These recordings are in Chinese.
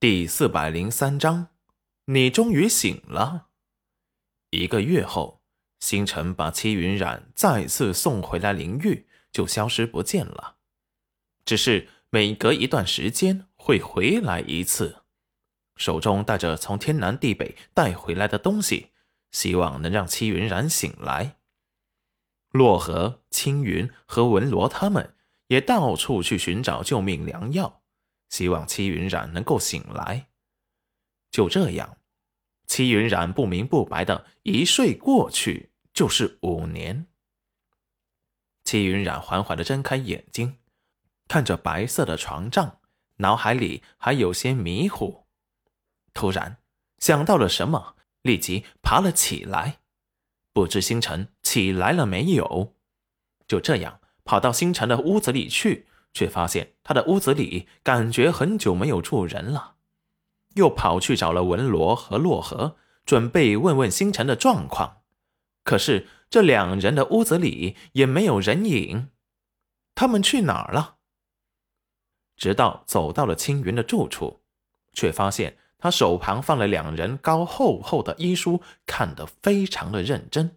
第四百零三章，你终于醒了。一个月后，星辰把戚云染再次送回来灵域，就消失不见了。只是每隔一段时间会回来一次，手中带着从天南地北带回来的东西，希望能让戚云染醒来。洛河、青云和文罗他们也到处去寻找救命良药。希望戚云染能够醒来。就这样，戚云染不明不白的一睡过去就是五年。戚云染缓缓的睁开眼睛，看着白色的床帐，脑海里还有些迷糊。突然想到了什么，立即爬了起来。不知星辰起来了没有？就这样跑到星辰的屋子里去。却发现他的屋子里感觉很久没有住人了，又跑去找了文罗和洛河，准备问问星辰的状况。可是这两人的屋子里也没有人影，他们去哪儿了？直到走到了青云的住处，却发现他手旁放了两人高厚厚的医书，看得非常的认真，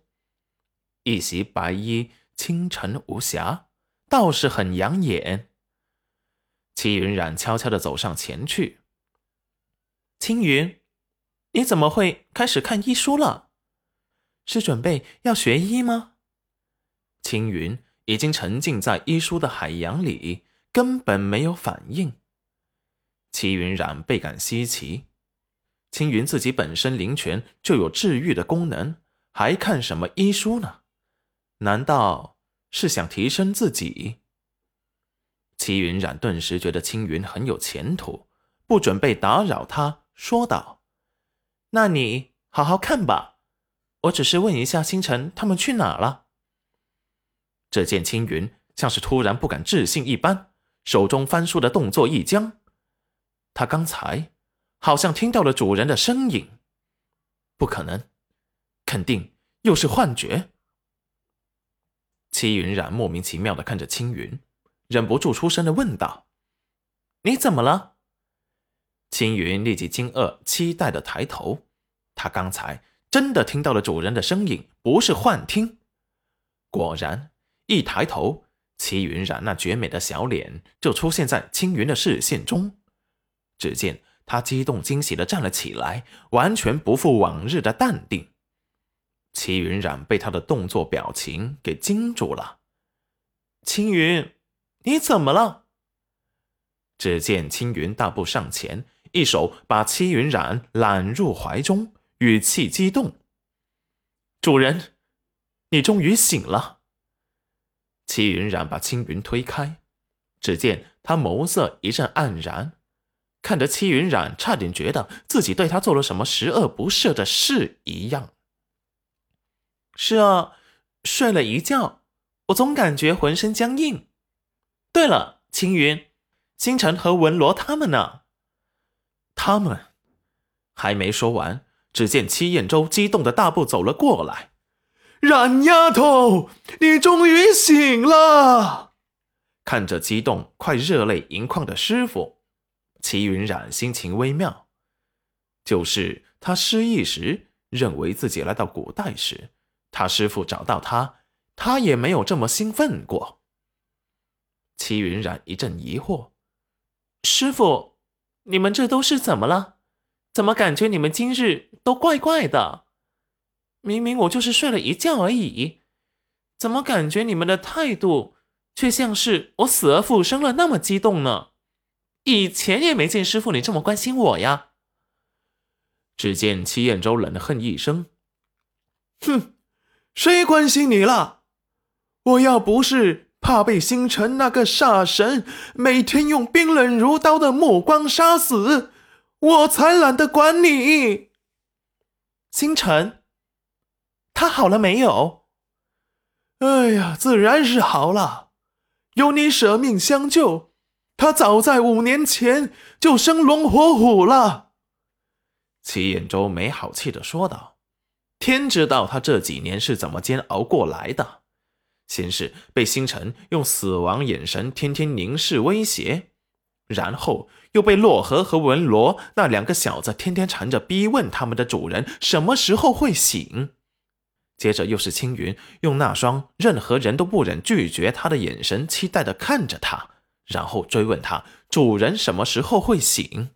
一袭白衣，清晨无瑕。倒是很养眼。齐云染悄悄的走上前去。青云，你怎么会开始看医书了？是准备要学医吗？青云已经沉浸在医书的海洋里，根本没有反应。齐云染倍感稀奇。青云自己本身灵泉就有治愈的功能，还看什么医书呢？难道？是想提升自己。齐云染顿时觉得青云很有前途，不准备打扰他，说道：“那你好好看吧，我只是问一下星辰他们去哪了。”只见青云像是突然不敢置信一般，手中翻书的动作一僵。他刚才好像听到了主人的声音，不可能，肯定又是幻觉。戚云染莫名其妙的看着青云，忍不住出声的问道：“你怎么了？”青云立即惊愕、期待的抬头，他刚才真的听到了主人的声音，不是幻听。果然，一抬头，戚云染那绝美的小脸就出现在青云的视线中。只见他激动惊喜的站了起来，完全不复往日的淡定。齐云染被他的动作表情给惊住了。青云，你怎么了？只见青云大步上前，一手把齐云染揽入怀中，语气激动：“主人，你终于醒了。”齐云染把青云推开，只见他眸色一阵黯然，看着齐云染，差点觉得自己对他做了什么十恶不赦的事一样。是啊，睡了一觉，我总感觉浑身僵硬。对了，青云、星辰和文罗他们呢？他们还没说完，只见戚燕州激动的大步走了过来。冉丫头，你终于醒了！看着激动、快热泪盈眶的师傅，齐云冉心情微妙。就是他失忆时，认为自己来到古代时。他师傅找到他，他也没有这么兴奋过。齐云染一阵疑惑：“师傅，你们这都是怎么了？怎么感觉你们今日都怪怪的？明明我就是睡了一觉而已，怎么感觉你们的态度却像是我死而复生了那么激动呢？以前也没见师傅你这么关心我呀。”只见齐彦州冷哼一声：“哼。”谁关心你了？我要不是怕被星辰那个煞神每天用冰冷如刀的目光杀死，我才懒得管你。星辰，他好了没有？哎呀，自然是好了。有你舍命相救，他早在五年前就生龙活虎了。齐彦周没好气的说道。天知道他这几年是怎么煎熬过来的，先是被星辰用死亡眼神天天凝视威胁，然后又被洛河和文罗那两个小子天天缠着，逼问他们的主人什么时候会醒。接着又是青云用那双任何人都不忍拒绝他的眼神，期待的看着他，然后追问他主人什么时候会醒。